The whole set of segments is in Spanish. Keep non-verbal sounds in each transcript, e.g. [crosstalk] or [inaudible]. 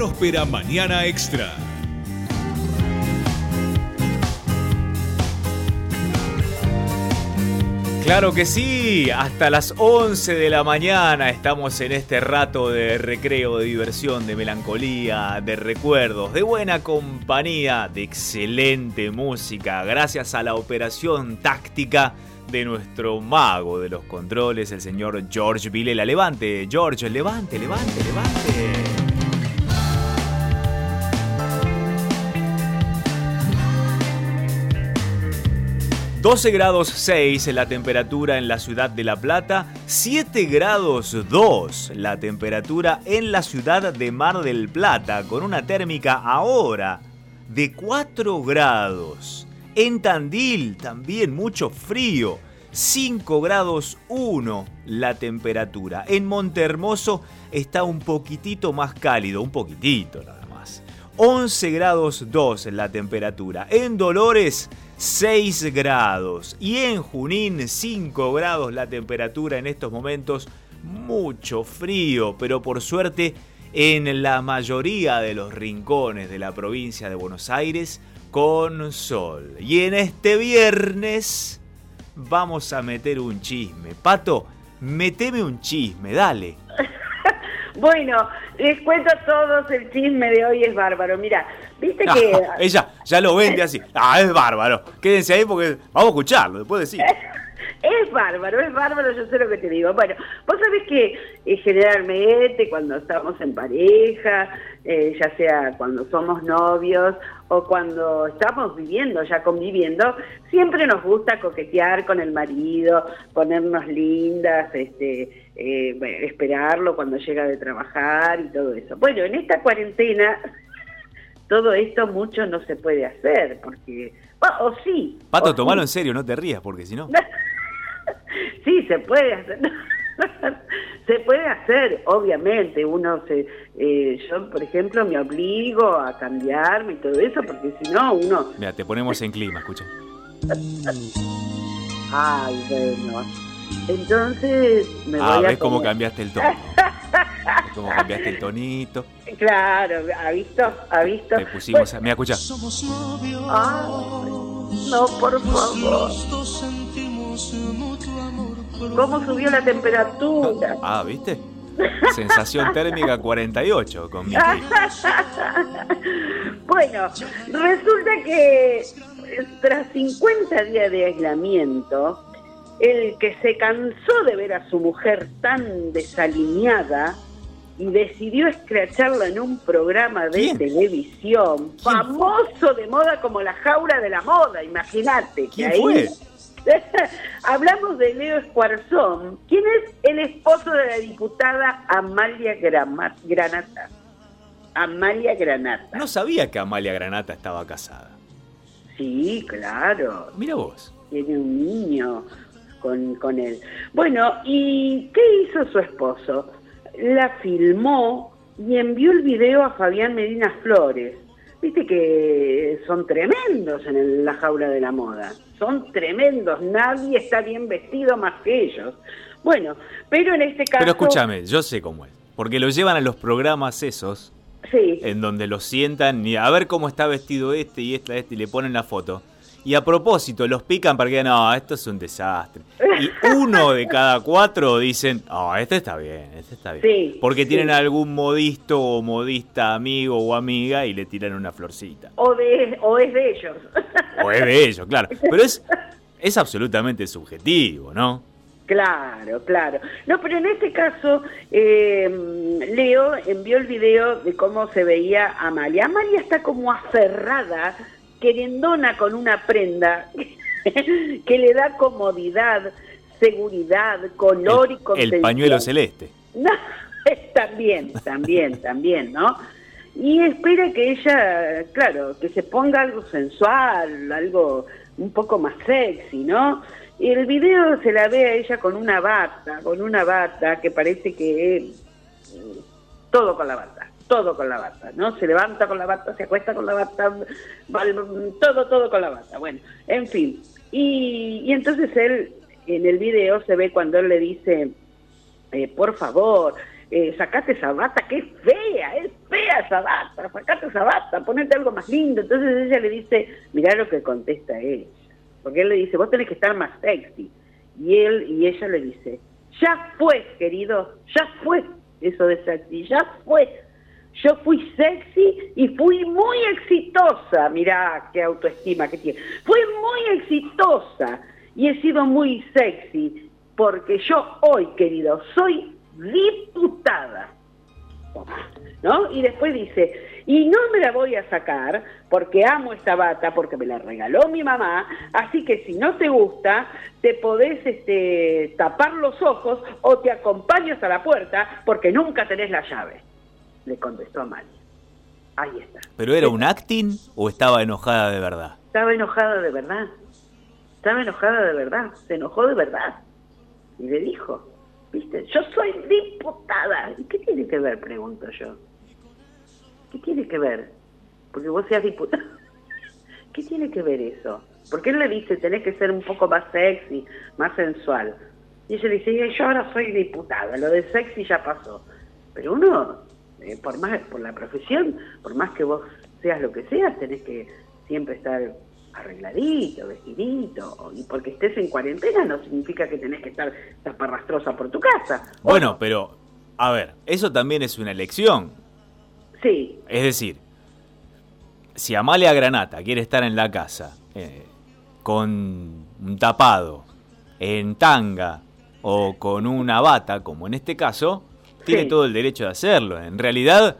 próspera mañana extra. Claro que sí, hasta las 11 de la mañana estamos en este rato de recreo, de diversión, de melancolía, de recuerdos, de buena compañía, de excelente música, gracias a la operación táctica de nuestro mago de los controles, el señor George Vilela. Levante, George, levante, levante, levante. 12 grados 6 la temperatura en la ciudad de La Plata, 7 grados 2 la temperatura en la ciudad de Mar del Plata, con una térmica ahora de 4 grados. En Tandil también mucho frío, 5 grados 1 la temperatura. En Montehermoso está un poquitito más cálido, un poquitito nada más. 11 grados 2 la temperatura. En Dolores 6 grados. Y en Junín 5 grados la temperatura en estos momentos. Mucho frío, pero por suerte en la mayoría de los rincones de la provincia de Buenos Aires con sol. Y en este viernes vamos a meter un chisme. Pato, meteme un chisme, dale. [laughs] Bueno, les cuento a todos, el chisme de hoy es bárbaro. Mira, viste que... [laughs] ella ya lo vende así. Ah, es bárbaro. Quédense ahí porque vamos a escucharlo, después decir. [laughs] Es bárbaro, es bárbaro, yo sé lo que te digo. Bueno, vos sabés que eh, generalmente cuando estamos en pareja, eh, ya sea cuando somos novios o cuando estamos viviendo, ya conviviendo, siempre nos gusta coquetear con el marido, ponernos lindas, este, eh, esperarlo cuando llega de trabajar y todo eso. Bueno, en esta cuarentena todo esto mucho no se puede hacer, porque... o sí. Pato, tomalo en serio, no te rías, porque si no... [laughs] sí, se puede hacer. [laughs] se puede hacer, obviamente. Uno se, eh, yo, por ejemplo, me obligo a cambiarme y todo eso, porque si no, uno. Mira, te ponemos en clima, escucha. [laughs] Ay, bueno. Entonces me ah, voy a. ¿ves cómo cambiaste el tono? [laughs] cómo cambiaste el tonito? Claro, ¿ha visto? ¿Ha visto? Te pusimos. A... Mira, escucha. no, por favor. ¿Cómo subió la temperatura? Ah, ¿viste? Sensación térmica 48 con [laughs] Bueno, resulta que tras 50 días de aislamiento, el que se cansó de ver a su mujer tan desalineada y decidió escracharla en un programa de televisión famoso de moda como la jaula de la moda, imagínate. ¿Quién fue? [laughs] Hablamos de Leo Escuarzón, quien es el esposo de la diputada Amalia Granata. Amalia Granata. No sabía que Amalia Granata estaba casada. Sí, claro. Mira vos. Tiene un niño con, con él. Bueno, ¿y qué hizo su esposo? La filmó y envió el video a Fabián Medina Flores. Viste que son tremendos en la jaula de la moda son tremendos, nadie está bien vestido más que ellos. Bueno, pero en este caso... Pero escúchame, yo sé cómo es, porque lo llevan a los programas esos, sí. en donde los sientan y a ver cómo está vestido este y esta, este, y le ponen la foto. Y a propósito, los pican para que no, esto es un desastre. Y uno de cada cuatro dicen, oh, este está bien, este está bien. Porque tienen algún modisto o modista amigo o amiga y le tiran una florcita. O, de, o es de ellos. O es de ellos, claro. Pero es, es absolutamente subjetivo, ¿no? Claro, claro. No, pero en este caso, eh, Leo envió el video de cómo se veía Amalia. Amalia está como aferrada querendona con una prenda [laughs] que le da comodidad, seguridad, color y contención. El pañuelo celeste. [laughs] No, también, también, también, ¿no? Y espera que ella, claro, que se ponga algo sensual, algo un poco más sexy, ¿no? Y el video se la ve a ella con una bata, con una bata que parece que es todo con la bata todo con la bata, ¿no? Se levanta con la bata, se acuesta con la bata, todo, todo con la bata. Bueno, en fin. Y, y entonces él, en el video se ve cuando él le dice, eh, por favor, eh, sacate esa bata, que es fea, es fea esa bata, sacate esa bata, ponete algo más lindo. Entonces ella le dice, mirá lo que contesta ella, porque él le dice, vos tenés que estar más sexy. Y él y ella le dice, ya fue, querido, ya fue eso de sexy, ya fue. Yo fui sexy y fui muy exitosa. Mirá qué autoestima que tiene. Fui muy exitosa y he sido muy sexy porque yo hoy, querido, soy diputada. ¿No? Y después dice, y no me la voy a sacar porque amo esta bata, porque me la regaló mi mamá, así que si no te gusta, te podés este, tapar los ojos o te acompaño hasta la puerta porque nunca tenés la llave le contestó Amalia. Ahí está. ¿Pero era un acting o estaba enojada de verdad? Estaba enojada de verdad. Estaba enojada de verdad. Se enojó de verdad. Y le dijo, viste, yo soy diputada. ¿Y qué tiene que ver? Pregunto yo. ¿Qué tiene que ver? Porque vos seas diputada. [laughs] ¿Qué tiene que ver eso? Porque él le dice, tenés que ser un poco más sexy, más sensual. Y ella dice, yo ahora soy diputada, lo de sexy ya pasó. Pero uno eh, por más por la profesión, por más que vos seas lo que seas, tenés que siempre estar arregladito, vestidito, y porque estés en cuarentena no significa que tenés que estar taparrastrosa por tu casa. Bueno, pero, a ver, eso también es una elección. Sí. Es decir, si Amalia Granata quiere estar en la casa eh, con un tapado, en tanga o con una bata, como en este caso, tiene todo el derecho de hacerlo. En realidad,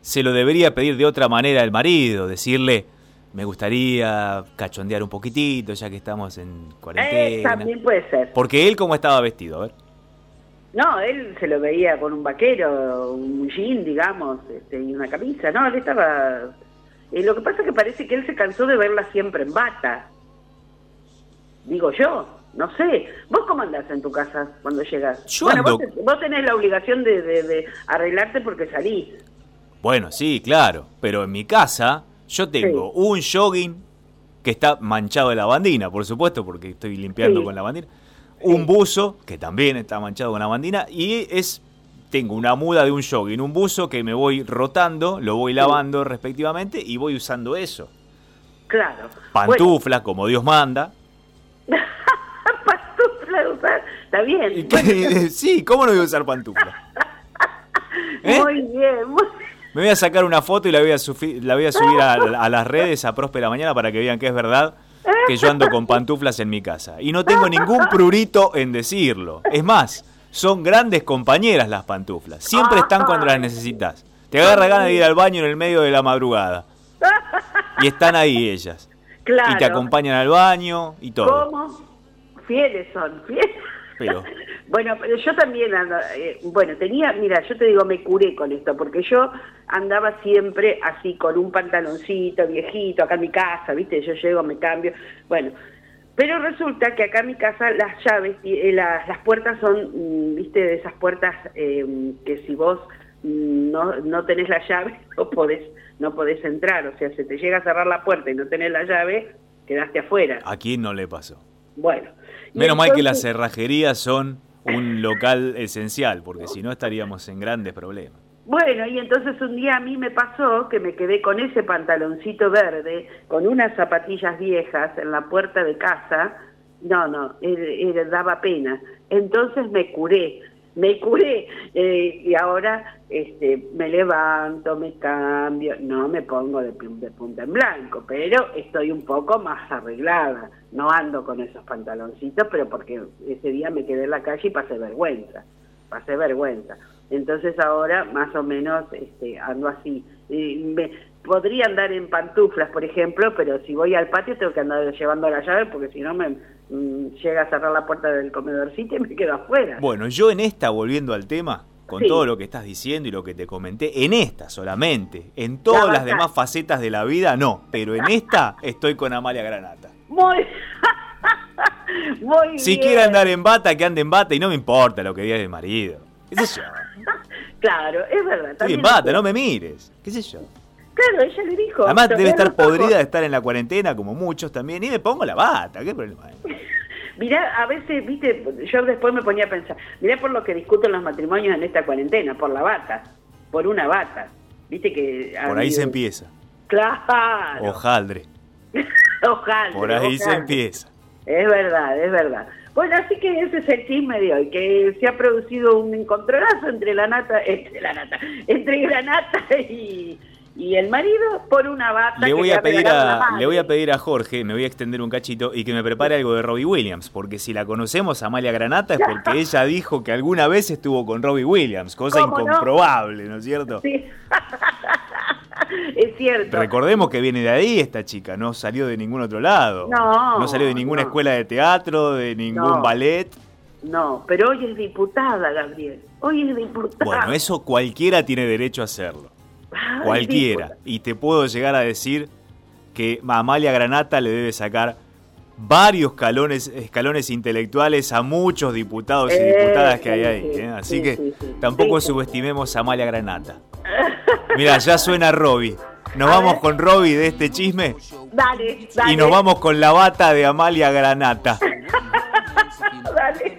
se lo debería pedir de otra manera al marido, decirle, me gustaría cachondear un poquitito, ya que estamos en cuarentena. Eh, también puede ser. Porque él, ¿cómo estaba vestido? A ver. No, él se lo veía con un vaquero, un jean, digamos, este, y una camisa. No, él estaba... Eh, lo que pasa es que parece que él se cansó de verla siempre en bata. Digo yo. No sé, ¿vos cómo andás en tu casa cuando llegas? Yo bueno, ando... vos, tenés la obligación de, de, arreglarte porque salís. Bueno, sí, claro, pero en mi casa yo tengo un jogging que está manchado de lavandina, por supuesto, porque estoy limpiando con lavandina. Un buzo que también está manchado con lavandina y es tengo una muda de un jogging, un buzo que me voy rotando, lo voy lavando respectivamente y voy usando eso. Claro. Pantuflas, como Dios manda. [laughs] Está bien. [laughs] sí, ¿cómo no voy a usar pantufla? [laughs] ¿Eh? Muy bien, Me voy a sacar una foto y la voy a, la voy a subir a, las redes a Próspera Mañana para que vean que es verdad que yo ando con pantuflas en mi casa. Y no tengo ningún prurito en decirlo. Es más, son grandes compañeras las pantuflas. Siempre están cuando las necesitas. Te agarra ganas de ir al baño en el medio de la madrugada. Y están ahí ellas. Y te acompañan al baño y todo. ¿Cómo? Fieles son, fieles. [laughs] bueno, pero yo también, eh, bueno, tenía, mira, yo te digo, me curé con esto, porque yo andaba siempre así con un pantaloncito viejito acá en mi casa, ¿viste? Yo llego, me cambio, bueno. Pero resulta que acá en mi casa las llaves, eh, las, las puertas son, mm, viste, de esas puertas em, que si vos mm, no, no tenés la llave [laughs] no podés, no podés entrar. O sea, si te llega a cerrar la puerta y no tenés la llave, quedaste afuera. ¿A quién no le pasó? Bueno. Menos mal que las cerrajerías son un local esencial, porque si no estaríamos en grandes problemas. Bueno, y entonces un día a mí me pasó que me quedé con ese pantaloncito verde, con unas zapatillas viejas en la puerta de casa. No, no, daba pena. Entonces me curé me curé eh, y ahora este, me levanto, me cambio, no me pongo de, punta en blanco, pero estoy un poco más arreglada, no ando con esos pantaloncitos, pero porque ese día me quedé en la calle y pasé vergüenza, pasé vergüenza. Entonces ahora más o menos este, ando así. me, podría andar en pantuflas, por ejemplo, pero si voy al patio tengo que andar llevando la llave porque si no me llega a cerrar la puerta del comedorcito y me quedo afuera. Bueno, yo en esta, volviendo al tema, con todo lo que estás diciendo y lo que te comenté, en esta solamente, en todas las demás facetas de la vida no, pero en esta estoy con Amalia Granata. Muy, [laughs] Muy Si quiere andar en bata, que ande en bata y no me importa lo que diga el marido. ¿Qué sé yo? [laughs] claro, es verdad. Estoy en bata, no me mires. ¿Qué sé yo? Claro, ella le dijo. Además debe estar podrida de estar en la cuarentena, como muchos también, y me pongo la bata, ¿qué problema hay? [laughs] Mirá, a veces, viste, yo después me ponía a pensar, mirá por lo que discuten los matrimonios en esta cuarentena, por la bata, por una bata. Viste que... Por ahí se empieza. Claro. Ojaldre. [laughs] Ojaldre. Por ahí se empieza. Es verdad, es verdad. Bueno, así que ese es el chisme de hoy, que se ha producido un encontronazo entre la nata, [laughs] entre la nata, entre Granata y, y el marido por una bata. Le voy, que a pedir a, le voy a pedir a Jorge, me voy a extender un cachito, y que me prepare algo de Robbie Williams, porque si la conocemos, Amalia Granata, es porque ella dijo que alguna vez estuvo con Robbie Williams, cosa incomprobable, ¿no es cierto? Sí. [laughs] es cierto. Recordemos que viene de ahí esta chica, no salió de ningún otro lado. No, No salió de ninguna no. escuela de teatro, de ningún No. ballet. No, pero hoy es diputada, Gabriel. Hoy es diputada. Bueno, eso cualquiera tiene derecho a hacerlo. Cualquiera. Y te puedo llegar a decir que a Amalia Granata le debe sacar varios escalones, escalones intelectuales a muchos diputados y Eh, diputadas que hay ahí. ¿eh? Así sí, que sí, sí. tampoco subestimemos a Amalia Granata. [laughs] Mira, ya suena Robbie. Nos A vamos ver. con Robbie de este chisme Dale, dale. y nos vamos con la bata de Amalia Granata. [laughs] Dale.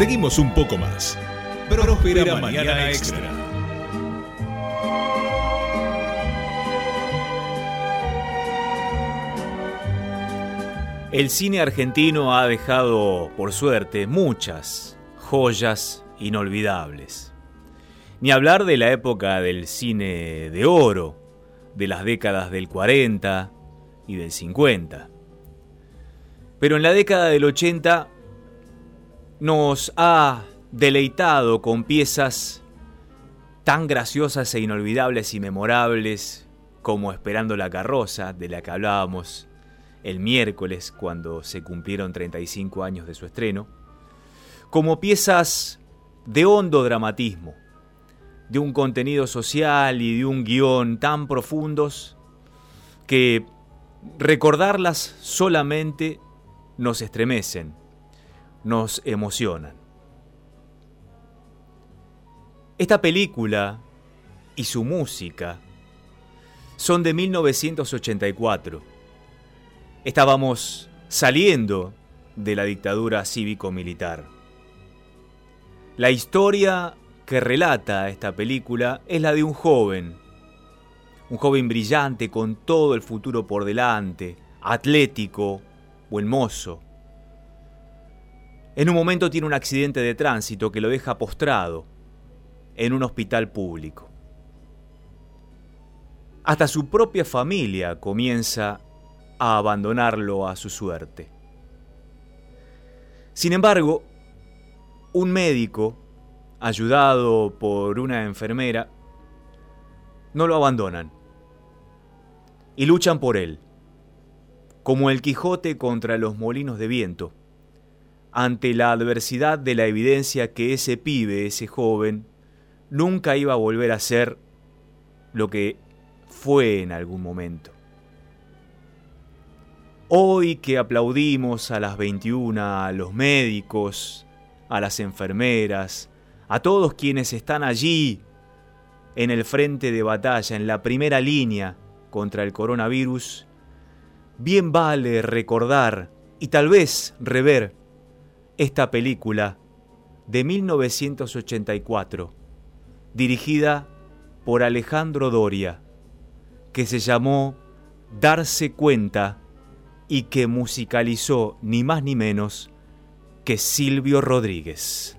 Seguimos un poco más. Próspera mañana extra. El cine argentino ha dejado, por suerte, muchas joyas inolvidables. Ni hablar de la época del cine de oro, de las décadas del 40 y del 50. Pero en la década del 80 nos ha deleitado con piezas tan graciosas e inolvidables y memorables como Esperando la carroza, de la que hablábamos el miércoles cuando se cumplieron 35 años de su estreno, como piezas de hondo dramatismo, de un contenido social y de un guion tan profundos que recordarlas solamente nos estremecen, nos emocionan. Esta película y su música son de 1984. Estábamos saliendo de la dictadura cívico-militar. La historia que relata esta película es la de un joven, un joven brillante con todo el futuro por delante, atlético, buen mozo. En un momento tiene un accidente de tránsito que lo deja postrado en un hospital público. Hasta su propia familia comienza a abandonarlo a su suerte. Sin embargo, un médico, ayudado por una enfermera, no lo abandonan y luchan por él, como el Quijote contra los molinos de viento, ante la adversidad de la evidencia que ese pibe, ese joven, nunca iba a volver a ser lo que fue en algún momento. Hoy que aplaudimos a las 21 a los médicos, a las enfermeras, a todos quienes están allí en el frente de batalla, en la primera línea contra el coronavirus, bien vale recordar y tal vez rever esta película de 1984 dirigida por Alejandro Doria, que se llamó Darse cuenta y que musicalizó ni más ni menos que Silvio Rodríguez.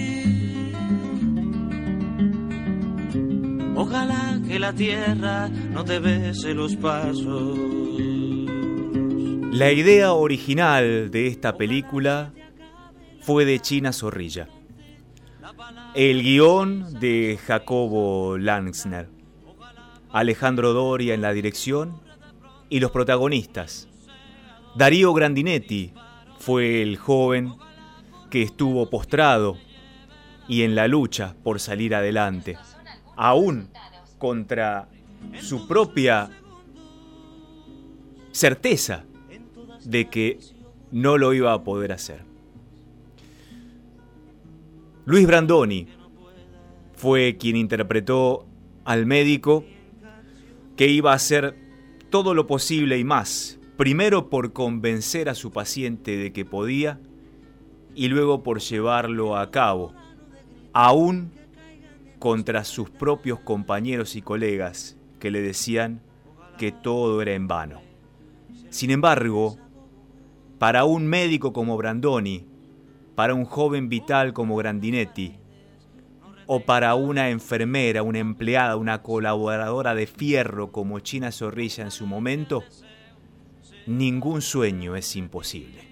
Ojalá que la tierra no te bese los pasos. La idea original de esta película fue de China Zorrilla. El guion de Jacobo Langsner. Alejandro Doria en la dirección y los protagonistas. Darío Grandinetti fue el joven que estuvo postrado y en la lucha por salir adelante, aún contra su propia certeza de que no lo iba a poder hacer. Luis Brandoni fue quien interpretó al médico que iba a hacer todo lo posible y más, primero por convencer a su paciente de que podía y luego por llevarlo a cabo, aún contra sus propios compañeros y colegas que le decían que todo era en vano. Sin embargo, para un médico como Brandoni, para un joven vital como Grandinetti, o para una enfermera, una empleada, una colaboradora de fierro como China Zorrilla en su momento, ningún sueño es imposible.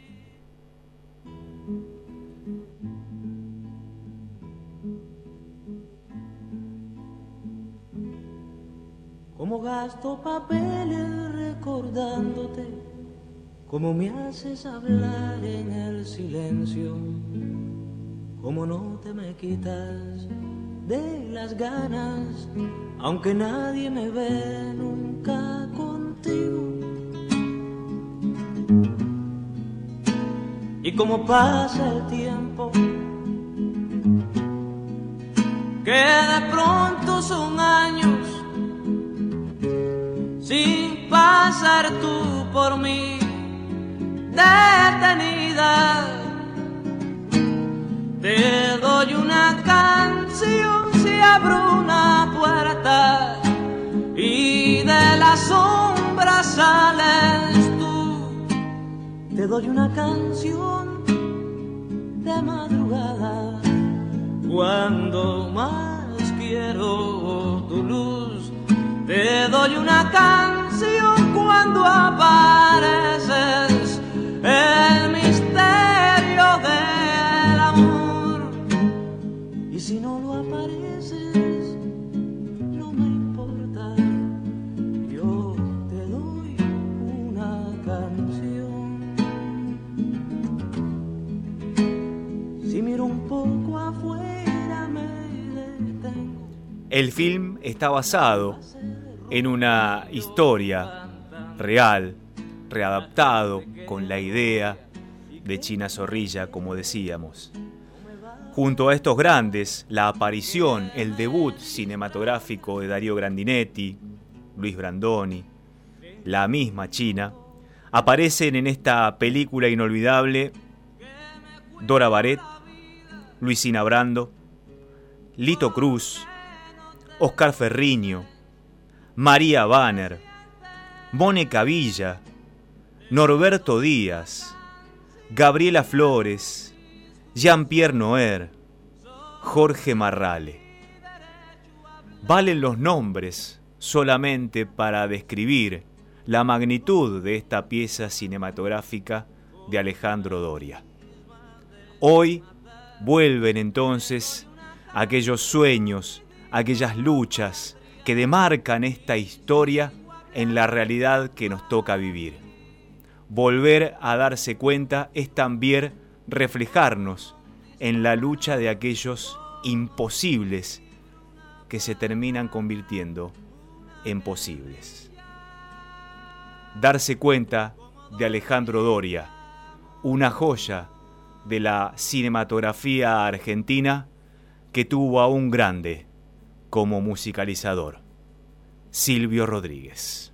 Como gasto papeles recordándote como me haces hablar en el silencio, como no te me quitas de las ganas, aunque nadie me ve nunca contigo. Y como pasa el tiempo, que de pronto son años sin paz ser tú por mí detenida. Te doy una canción si abro una puerta y de la sombra sales tú. Te doy una canción de madrugada cuando más quiero tu luz. Te doy una canción cuando apareces el misterio del amor. Y si no lo apareces, no me importa. Yo te doy una canción. Si miro un poco afuera, me detengo. El film está basado en una historia real, readaptado con la idea de China Zorrilla, como decíamos. Junto a estos grandes, la aparición, el debut cinematográfico de Darío Grandinetti, Luis Brandoni, la misma China, aparecen en esta película inolvidable Dora Baret, Luisina Brando, Lito Cruz, Oscar Ferriño, María Banner, Mónica Villa, Norberto Díaz, Gabriela Flores, Jean-Pierre Noer, Jorge Marrale. Valen los nombres solamente para describir la magnitud de esta pieza cinematográfica de Alejandro Doria. Hoy vuelven entonces aquellos sueños, aquellas luchas que demarcan esta historia en la realidad que nos toca vivir. Volver a darse cuenta es también reflejarnos en la lucha de aquellos imposibles que se terminan convirtiendo en posibles. Darse cuenta de Alejandro Doria, una joya de la cinematografía argentina que tuvo a un grande como musicalizador, Silvio Rodríguez.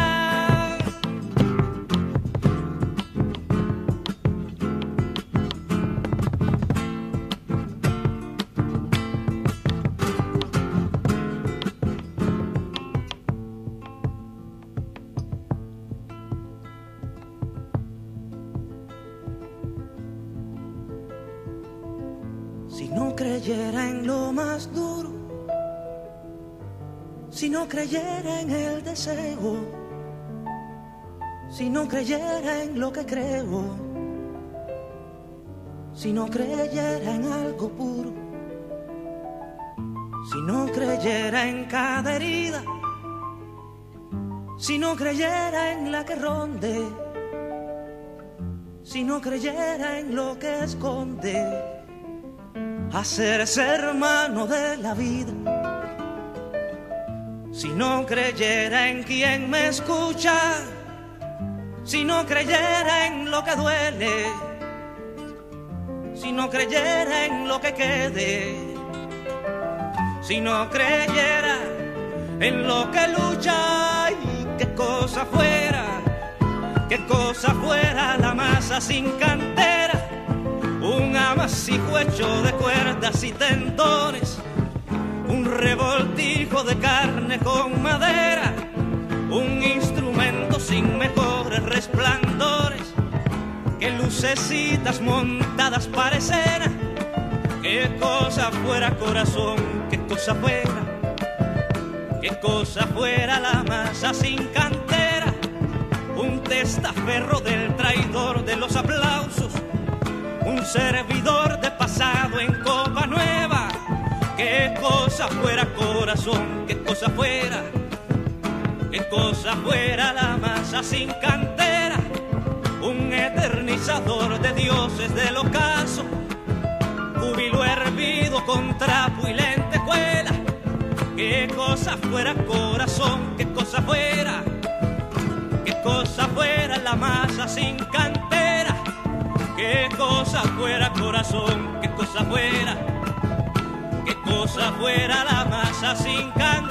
Creyera en el deseo, si no creyera en lo que creo, si no creyera en algo puro, si no creyera en cada herida, si no creyera en la que ronde, si no creyera en lo que esconde. Hacerse hermano de la vida. Si no creyera en quien me escucha, si no creyera en lo que duele, si no creyera en lo que quede, si no creyera en lo que lucha y qué cosa fuera, qué cosa fuera la masa sin cantera un amasijo hecho de cuerdas y tendones, un revoltijo de carne con madera, un instrumento sin mejores resplandores, que lucecitas montadas parecen, qué cosa fuera corazón, qué cosa fuera, qué cosa fuera la masa sin cantera, un testaferro del traidor de los aplausos un servidor de pasado en copa nueva. Qué cosa fuera corazón, qué cosa fuera, qué cosa fuera la masa sin cantera, un eternizador de dioses del ocaso, júbilo hervido con trapo y lentejuela. Qué cosa fuera corazón, qué cosa fuera, qué cosa fuera la masa sin cantera qué cosa fuera corazón, qué cosa fuera, cosa fuera la masa sin cantera.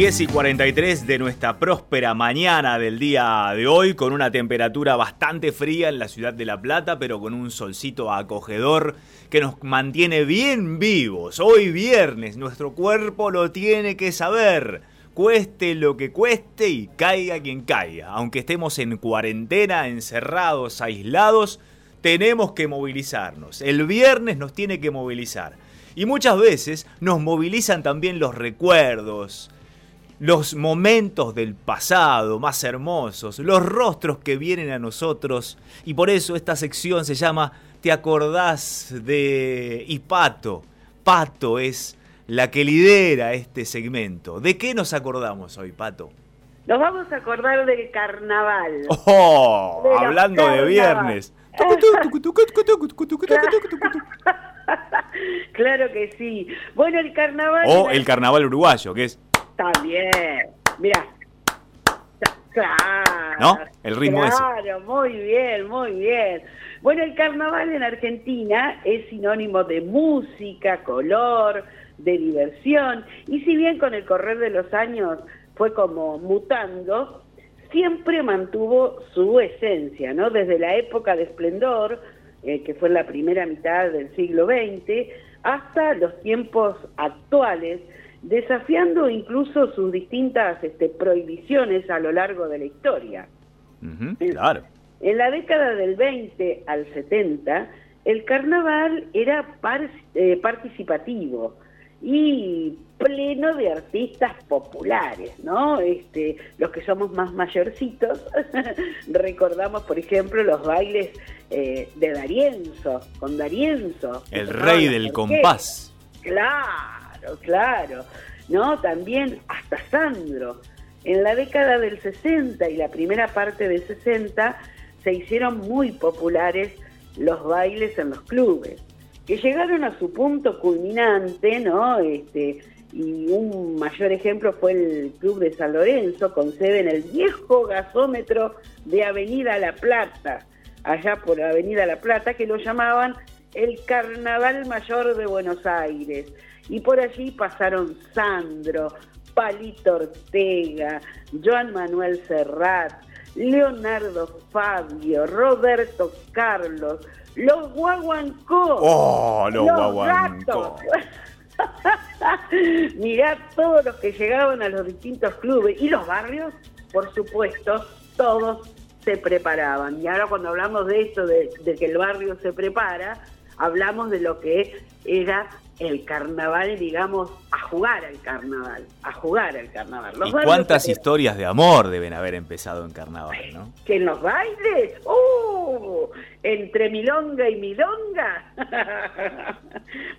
10 y 43 de nuestra próspera mañana del día de hoy, con una temperatura bastante fría en la ciudad de La Plata, pero con un solcito acogedor que nos mantiene bien vivos. Hoy viernes, nuestro cuerpo lo tiene que saber. Cueste lo que cueste y caiga quien caiga. Aunque estemos en cuarentena, encerrados, aislados, tenemos que movilizarnos. El viernes nos tiene que movilizar. Y muchas veces nos movilizan también los recuerdos, los momentos del pasado más hermosos, los rostros que vienen a nosotros. Y por eso esta sección se llama ¿Te acordás de y Pato? Pato es la que lidera este segmento. ¿De qué nos acordamos hoy, Pato? Nos vamos a acordar del carnaval. ¡Oh! hablando de viernes. [laughs] claro que sí. Bueno, el carnaval. O el carnaval uruguayo, que es bien, Mira. Claro. ¿No? El ritmo es. Claro, muy bien, muy bien. Bueno, el carnaval en Argentina es sinónimo de música, color, de diversión, y si bien con el correr de los años fue como mutando, siempre mantuvo su esencia, ¿no? Desde la época de esplendor, eh, que fue en la primera mitad del siglo XX, hasta los tiempos actuales, desafiando incluso sus distintas este, prohibiciones a lo largo de la historia. claro. En la década del 20 al 70, el carnaval era eh, participativo y pleno de artistas populares, ¿no? Este, los que somos más mayorcitos [laughs] recordamos, por ejemplo, los bailes eh, de Darienzo, con Darienzo. El rey del compás. Claro, claro. ¿No? También hasta Sandro. En la década del 60 y la primera parte del 60 se hicieron muy populares los bailes en los clubes, que llegaron a su punto culminante, ¿no? Este, y un mayor ejemplo fue el Club de San Lorenzo, con sede en el viejo gasómetro de Avenida La Plata, allá por Avenida La Plata, que lo llamaban el Carnaval Mayor de Buenos Aires. Y por allí pasaron Sandro, Palito Ortega, Joan Manuel Serrat, Leonardo Fabio, Roberto Carlos, los guaguancó. ¡Oh, los, guaguancó! [laughs] Mirá todos los que llegaban a los distintos clubes y los barrios, por supuesto, todos se preparaban. Y ahora cuando hablamos de esto, de, de que el barrio se prepara, hablamos de lo que era el carnaval, digamos, a jugar al carnaval, a jugar al carnaval. ¿Y cuántas historias de amor deben haber empezado en carnaval, no? ¿Que en los bailes? ¡Uh! Entre milonga y milonga. [laughs]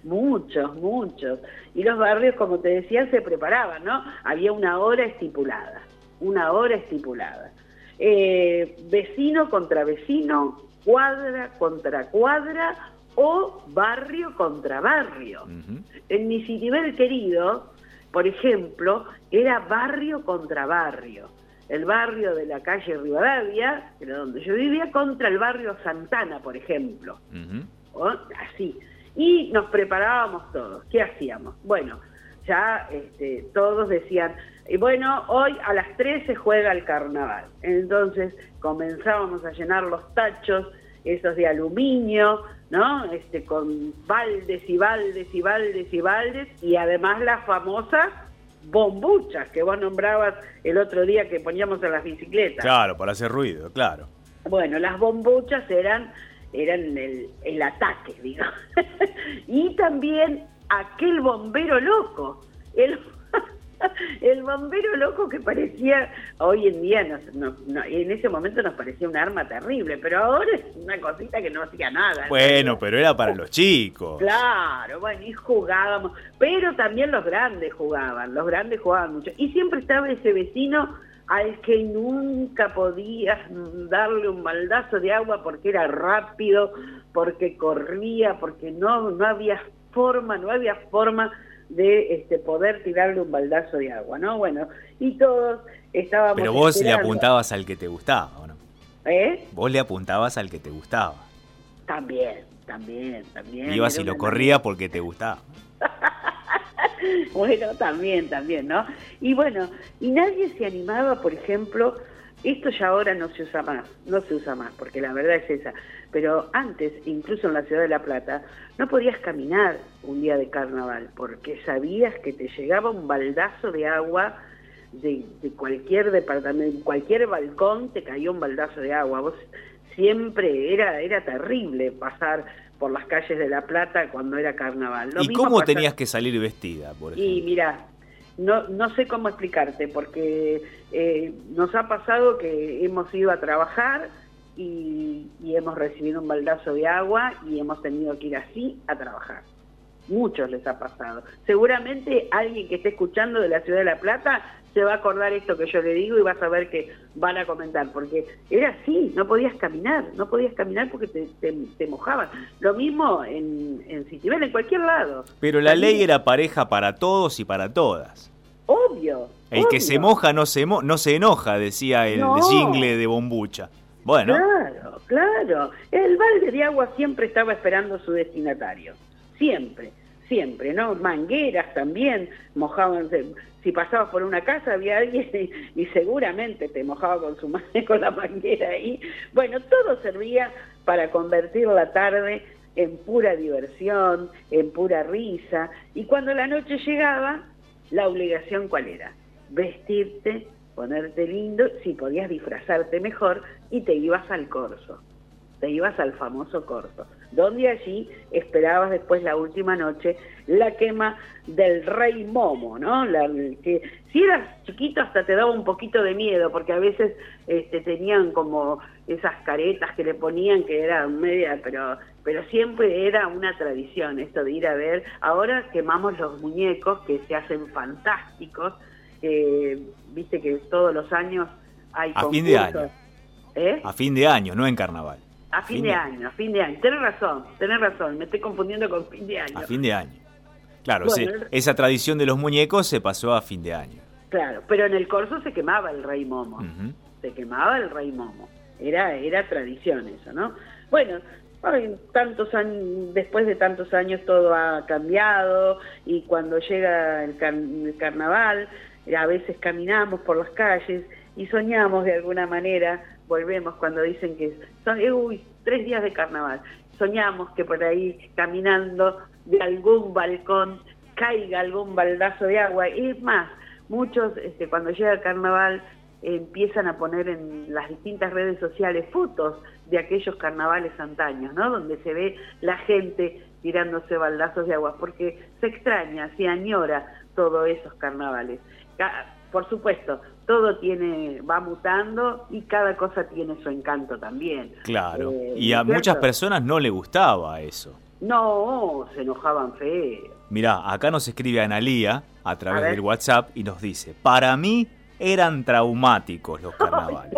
muchos, muchos. Y los barrios, como te decía, se preparaban, ¿no? Había una hora estipulada, una hora estipulada. Eh, vecino contra vecino, cuadra contra cuadra, o barrio contra barrio. En mi nivel querido, por ejemplo, era barrio contra barrio. El barrio de la calle Rivadavia, que era donde yo vivía, contra el barrio Santana, por ejemplo. Así. Y nos preparábamos todos. ¿Qué hacíamos? Bueno, ya este, todos decían, y bueno, hoy a las 3 se juega el carnaval. Entonces comenzábamos a llenar los tachos, esos de aluminio, ¿no? Este, con baldes y baldes y baldes y baldes, y además las famosas bombuchas que vos nombrabas el otro día que poníamos en las bicicletas. Claro, para hacer ruido, claro. Bueno, las bombuchas eran, eran el, el ataque, digo. [laughs] y también aquel bombero loco, el [laughs] el bombero loco que parecía, hoy en día, en ese momento nos parecía un arma terrible, pero ahora es una cosita que no hacía nada. Bueno, pero era para los chicos. Claro, bueno, y jugábamos, pero también los grandes jugaban, los grandes jugaban mucho. Y siempre estaba ese vecino al que nunca podías darle un baldazo de agua porque era rápido, porque corría, porque no, no había forma, no había forma de este, poder tirarle un baldazo de agua, ¿no? Bueno, y todos estábamos... Pero vos le apuntabas al que te gustaba, ¿o no? ¿Eh? Vos le apuntabas al que te gustaba. También, también, también. Ibas y lo corría porque te gustaba. [laughs] bueno, también, también, ¿no? Y bueno, y nadie se animaba, por ejemplo, esto ya ahora no se usa más, no se usa más, porque la verdad es esa. Pero antes, incluso en la ciudad de La Plata, no podías caminar un día de carnaval, porque sabías que te llegaba un baldazo de agua de, cualquier departamento, cualquier balcón te caía un baldazo de agua. Vos siempre era, era terrible pasar por las calles de La Plata cuando era carnaval. ¿Y cómo tenías que salir vestida, por ejemplo? Y mira, no, no sé cómo explicarte, porque eh, nos ha pasado que hemos ido a trabajar y, hemos recibido un baldazo de agua y hemos tenido que ir así a trabajar. Muchos les ha pasado. Seguramente alguien que esté escuchando de la ciudad de La Plata se va a acordar esto que yo le digo y vas a ver que van a comentar, porque era así, no podías caminar, no podías caminar porque te, te, mojaban. Lo mismo en, en Citibel, en cualquier lado. Pero la ley era pareja para todos y para todas. Obvio. El que se moja no se, no se enoja, decía el jingle de Bombucha. Bueno. Claro, claro. El balde de agua siempre estaba esperando su destinatario. Siempre, siempre, ¿no? Mangueras también mojaban. Si pasabas por una casa había alguien [laughs] y, seguramente te mojaba con su [laughs] con la manguera ahí. Bueno, todo servía para convertir la tarde en pura diversión, en pura risa. Y cuando la noche llegaba, la obligación cuál era? Vestirte, ponerte lindo, si podías disfrazarte mejor, y te ibas al corso. Te ibas al famoso corso, donde allí esperabas después la última noche la quema del rey Momo, ¿no? La, que si eras chiquito hasta te daba un poquito de miedo, porque a veces este, tenían como esas caretas que le ponían que eran media, pero pero siempre era una tradición esto de ir a ver. Ahora quemamos los muñecos que se hacen fantásticos, viste que todos los años hay a fin de año. ¿Eh? A fin de año, no en carnaval. A fin, de, año, a fin de año. Tenés razón, tenés razón, me estoy confundiendo con fin de año. A fin de año. Claro, sí, esa tradición de los muñecos se pasó a fin de año. Claro, pero en el corso se quemaba el rey momo. Se quemaba el rey momo. Era, era tradición eso, ¿no? Bueno, tantos años, después de tantos años todo ha cambiado y cuando llega el, carnaval, a veces caminamos por las calles y soñamos de alguna manera, volvemos cuando dicen que uy, tres días de carnaval, soñamos que por ahí caminando de algún balcón caiga algún baldazo de agua. Y es más, muchos este, cuando llega el carnaval empiezan a poner en las distintas redes sociales fotos de aquellos carnavales antaños, ¿no? Donde se ve la gente tirándose baldazos de agua, porque se extraña, se añora todos esos carnavales. Por supuesto, todo tiene va mutando y cada cosa tiene su encanto también. Claro. Eh, y a muchas personas no le gustaba eso. No, se enojaban feo. Mirá, acá nos escribe Analía a través del WhatsApp y nos dice, para mí eran traumáticos los [laughs] carnavales.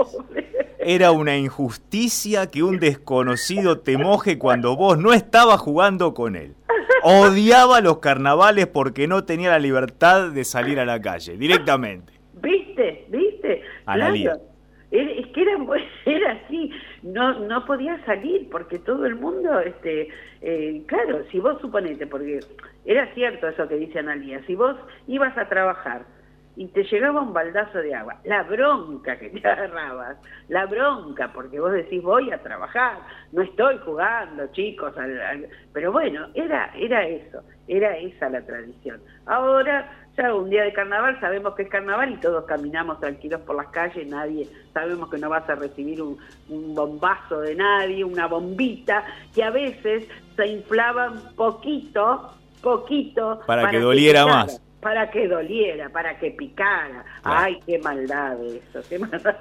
Era una injusticia que un desconocido te moje cuando vos no estabas jugando con él. Odiaba los carnavales porque no tenía la libertad de salir a la calle, directamente. ¿Viste? ¿Viste? Analía. Es que era, [laughs] era así, no no podía salir porque todo el mundo, este, eh, claro, si vos suponete, porque era cierto eso que dice Analia, si vos ibas a trabajar y te llegaba un baldazo de agua, la bronca que te [laughs] agarrabas, la bronca, porque vos decís voy a trabajar, no estoy jugando, chicos, pero bueno, era, era eso, era esa la tradición. Ahora ya un día de carnaval sabemos que es carnaval y todos caminamos tranquilos por las calles, nadie, sabemos que no vas a recibir un, bombazo de nadie, una bombita, que a veces se inflaban poquito, poquito. Para, que doliera más. Para que doliera, para que picara. Ay, qué maldad eso, qué maldad.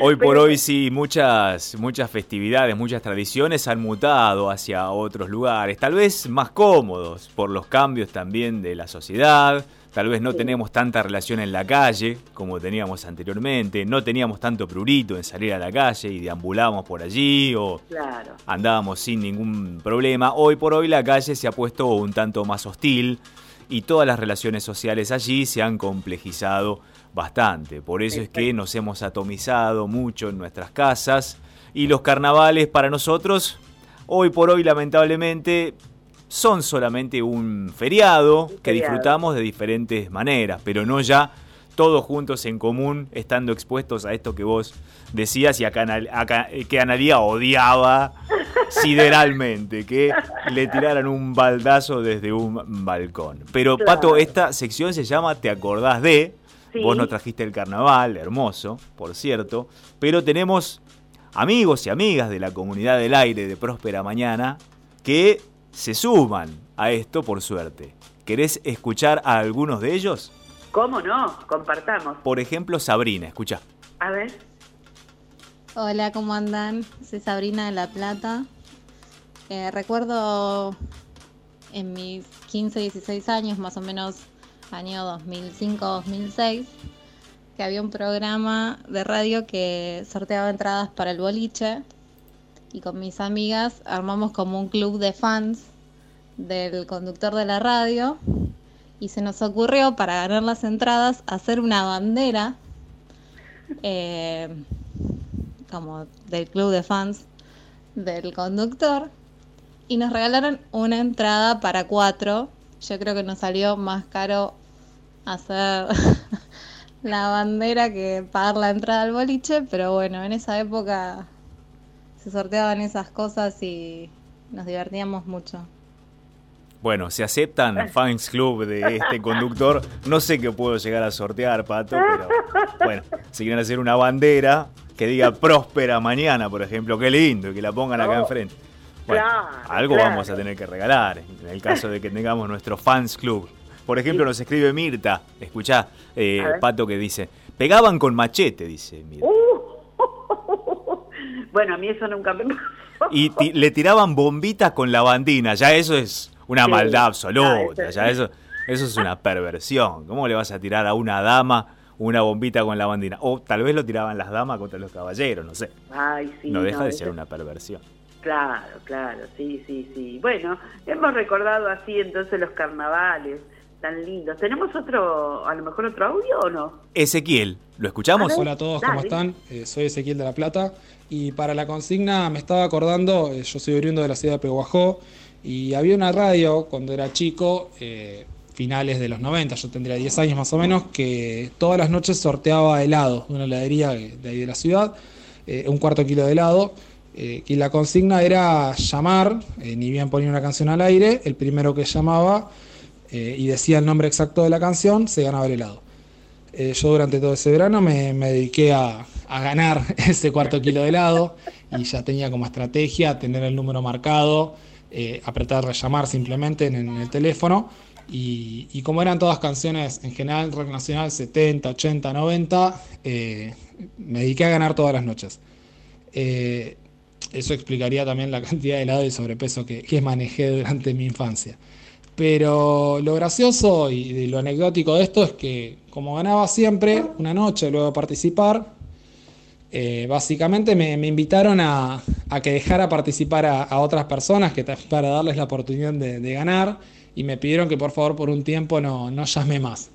Hoy por hoy sí, muchas, muchas festividades, muchas tradiciones han mutado hacia otros lugares, tal vez más cómodos por los cambios también de la sociedad Tal vez no tenemos tanta relación en la calle como teníamos anteriormente, no teníamos tanto prurito en salir a la calle y deambulábamos por allí o andábamos sin ningún problema. Hoy por hoy la calle se ha puesto un tanto más hostil y todas las relaciones sociales allí se han complejizado bastante. Por eso es que nos hemos atomizado mucho en nuestras casas y los carnavales para nosotros, hoy por hoy lamentablemente, son solamente un feriado, que disfrutamos de diferentes maneras, pero no ya todos juntos en común, estando expuestos a esto que vos decías y acá, eh, que Analía odiaba [laughs] sideralmente, que le tiraran un baldazo desde un balcón. Pero Pato, esta sección se llama Te acordás de, vos no trajiste el carnaval, hermoso, por cierto, pero tenemos amigos y amigas de la comunidad del aire de Próspera Mañana que se suman a esto por suerte. ¿Querés escuchar a algunos de ellos? ¿Cómo no? Compartamos. Por ejemplo, Sabrina, escucha. A ver. Hola, ¿cómo andan? Soy Sabrina de La Plata. Eh, recuerdo en mis 15, 16 años, más o menos año 2005-2006, que había un programa de radio que sorteaba entradas para el boliche y con mis amigas armamos como un club de fans del conductor de la radio y se nos ocurrió para ganar las entradas hacer una bandera eh, como del club de fans del conductor y nos regalaron una entrada para cuatro. Yo creo que nos salió más caro hacer [laughs] la bandera que pagar la entrada al boliche, pero bueno, en esa época se sorteaban esas cosas y, nos divertíamos mucho. Bueno, se aceptan fans club de este conductor. No sé qué puedo llegar a sortear, Pato, pero bueno, si quieren hacer una bandera que diga próspera mañana, por ejemplo, qué lindo, y que la pongan acá enfrente. Bueno, Claro, algo claro. vamos a tener que regalar en el caso de que tengamos nuestro fans club. Por ejemplo, nos escribe Mirta, escuchá, eh. Pato, que dice, pegaban con machete, dice Mirta. Uh. Bueno, a mí eso nunca me pasó. Y ti- le tiraban bombitas con lavandina, ya eso es una Sí. maldad Ah, absoluta, eso- ya eso, eso es una perversión. ¿Cómo le vas a tirar a una dama una bombita con lavandina? O tal vez lo tiraban las damas contra los caballeros, no sé. Ay, sí. no deja de ser una perversión. Claro, claro, sí, sí, sí. Bueno, hemos recordado así entonces los carnavales tan lindos. ¿Tenemos otro, a lo mejor otro audio o no? Ezequiel, ¿lo escuchamos? Hola a todos, ¿cómo Dale. están? Eh, soy Ezequiel de La Plata y para la consigna me estaba acordando, eh, yo soy oriundo de la ciudad de Pehuajó y había una radio cuando era chico, eh, finales de los 90, yo tendría 10 años más o menos, que todas las noches sorteaba helado de una heladería de ahí de la ciudad, eh, un cuarto kilo de helado. eh, y la consigna era llamar, eh, ni bien ponía una canción al aire, el primero que llamaba eh, y decía el nombre exacto de la canción, se ganaba el helado. Eh, yo durante todo ese verano me dediqué a, a ganar [laughs] ese cuarto kilo de helado y ya tenía como estrategia tener el número marcado, eh, apretar llamar simplemente en, el teléfono y, como eran todas canciones en general rock nacional 70, 80, 90, eh, me dediqué a ganar todas las noches. Eh, eso explicaría también la cantidad de helado y sobrepeso que, manejé durante mi infancia. Pero lo gracioso y lo anecdótico de esto es que como ganaba siempre una noche luego de participar, eh, básicamente me, me invitaron a, a que dejara participar a, otras personas que, para darles la oportunidad de, ganar y me pidieron que por favor por un tiempo no, no llame más.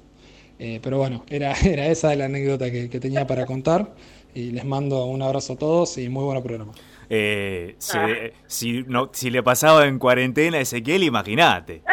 Eh, pero bueno, era, [laughs] era esa la anécdota que, tenía para contar y les mando un abrazo a todos y muy buen programa. Eh, si, si no, si le pasaba en cuarentena a Ezequiel, imagínate.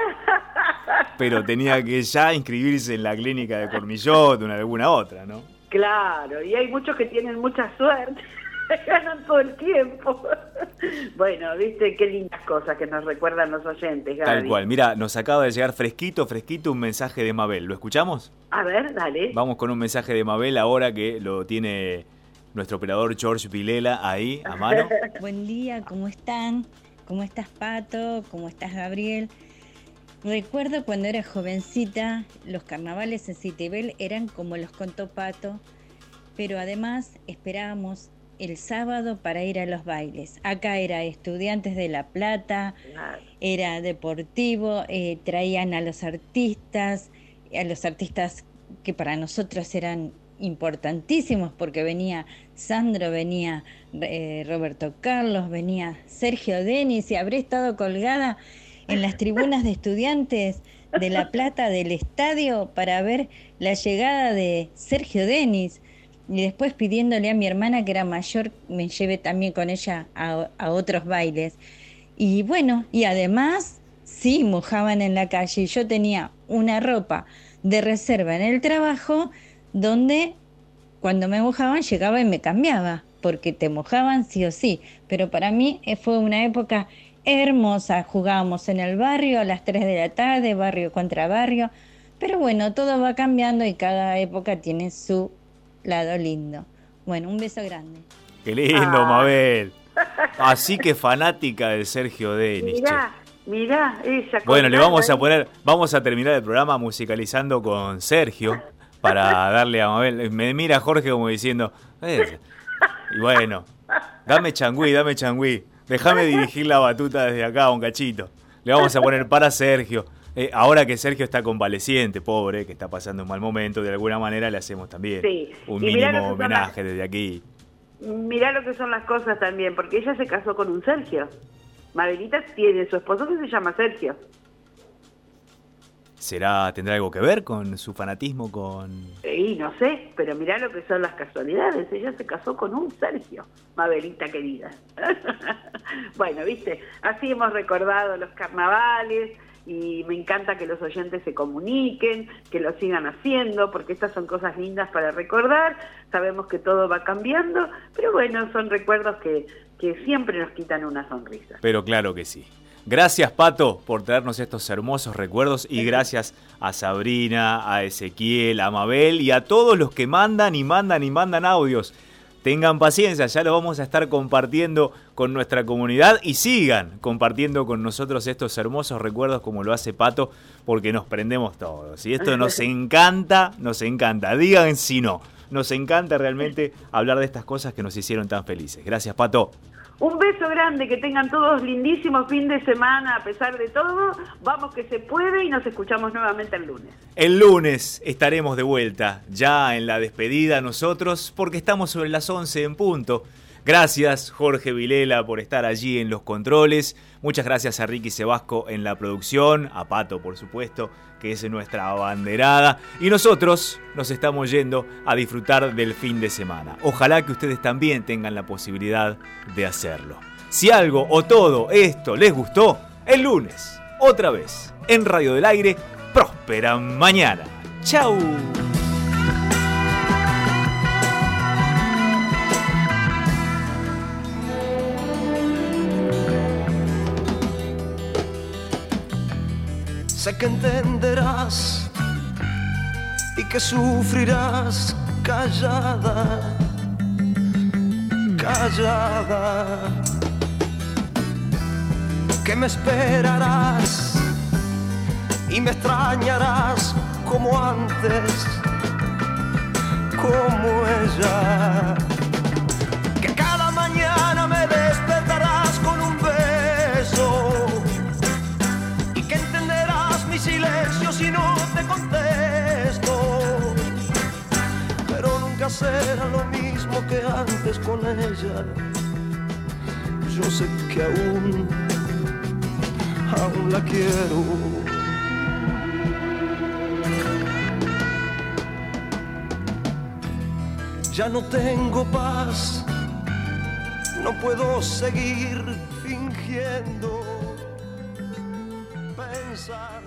Pero tenía que ya inscribirse en la clínica de Cormillot o en alguna otra, ¿no? Claro, y hay muchos que tienen mucha suerte, [laughs] ganan todo el tiempo. [laughs] bueno, viste qué lindas cosas que nos recuerdan los oyentes, Gaby. Tal cual. Mira, nos acaba de llegar fresquito, fresquito un mensaje de Mabel. ¿Lo escuchamos? A ver, dale. Vamos con un mensaje de Mabel ahora que lo tiene nuestro operador George Vilela ahí a mano. [laughs] Buen día, ¿cómo están? ¿Cómo estás, Pato? ¿Cómo estás, Gabriel? Recuerdo cuando era jovencita, los carnavales en Citibel eran como los contó Pato, pero además esperábamos el sábado para ir a los bailes. Acá era Estudiantes de La Plata, era deportivo, eh, traían a los artistas, a los artistas que para nosotros eran importantísimos porque venía Sandro, venía eh, Roberto Carlos, venía Sergio Denis y habré estado colgada en las tribunas de estudiantes de La Plata del estadio para ver la llegada de Sergio Denis y después pidiéndole a mi hermana que era mayor me lleve también con ella a, a otros bailes. Y bueno, y además, sí, mojaban en la calle. Y Yo tenía una ropa de reserva en el trabajo donde cuando me mojaban llegaba y me cambiaba, porque te mojaban sí o sí. Pero para mí eh, fue una época hermosa. Jugábamos en el barrio a las 3 de la tarde, barrio contra barrio. Pero bueno, todo va cambiando y cada época tiene su lado lindo. Bueno, un beso grande. Qué lindo, Ah. Mabel. [laughs] Así que fanática de Sergio Denis. che. Mirá, mirá, ella. Bueno, le vamos a poner, vamos a terminar el programa musicalizando con Sergio para [laughs] darle a Mabel. Me mira Jorge como diciendo, "Eh", y bueno, dame changüí, dame changüí. Déjame [laughs] dirigir la batuta desde acá, un cachito. Le vamos a poner para Sergio. Eh, ahora que Sergio está convaleciente, pobre, que está pasando un mal momento, de alguna manera le hacemos también Sí. un Y mínimo homenaje desde aquí. Mirá lo que son las cosas también, porque ella se casó con un Sergio. Mabelita tiene su esposo que se llama Sergio. ¿Será, tendrá algo que ver con su fanatismo con Y no sé, pero mirá lo que son las casualidades. Ella se casó con un Sergio, Mabelita querida. [laughs] bueno, viste, así hemos recordado los carnavales y me encanta que los oyentes se comuniquen, que lo sigan haciendo, porque estas son cosas lindas para recordar. Sabemos que todo va cambiando, pero bueno, son recuerdos que, que siempre nos quitan una sonrisa. Pero claro que sí. Gracias Pato por traernos estos hermosos recuerdos y gracias a Sabrina, a Ezequiel, a Mabel y a todos los que mandan y mandan y mandan audios. Tengan paciencia, ya lo vamos a estar compartiendo con nuestra comunidad y sigan compartiendo con nosotros estos hermosos recuerdos como lo hace Pato, porque nos prendemos todos. Y esto nos encanta, nos encanta. Digan si no, nos encanta realmente hablar de estas cosas que nos hicieron tan felices. Gracias, Pato. Un beso grande, que tengan todos lindísimos fin de semana a pesar de todo. Vamos que se puede y nos escuchamos nuevamente el lunes. El lunes estaremos de vuelta, ya en la despedida nosotros, porque estamos sobre las 11 en punto. Gracias Jorge Vilela por estar allí en los controles. Muchas gracias a Ricky Sebasco en la producción, a Pato por supuesto, que es nuestra abanderada. Y nosotros nos estamos yendo a disfrutar del fin de semana. Ojalá que ustedes también tengan la posibilidad de hacerlo. Si algo o todo esto les gustó, el lunes, otra vez, en Radio del Aire, próspera mañana. ¡Chao! Que entenderás y que sufrirás callada, callada, que me esperarás y me extrañarás como antes, como ella, Será lo mismo que antes con ella. Yo sé que aún, aún la quiero. Ya no tengo paz, no puedo seguir fingiendo pensando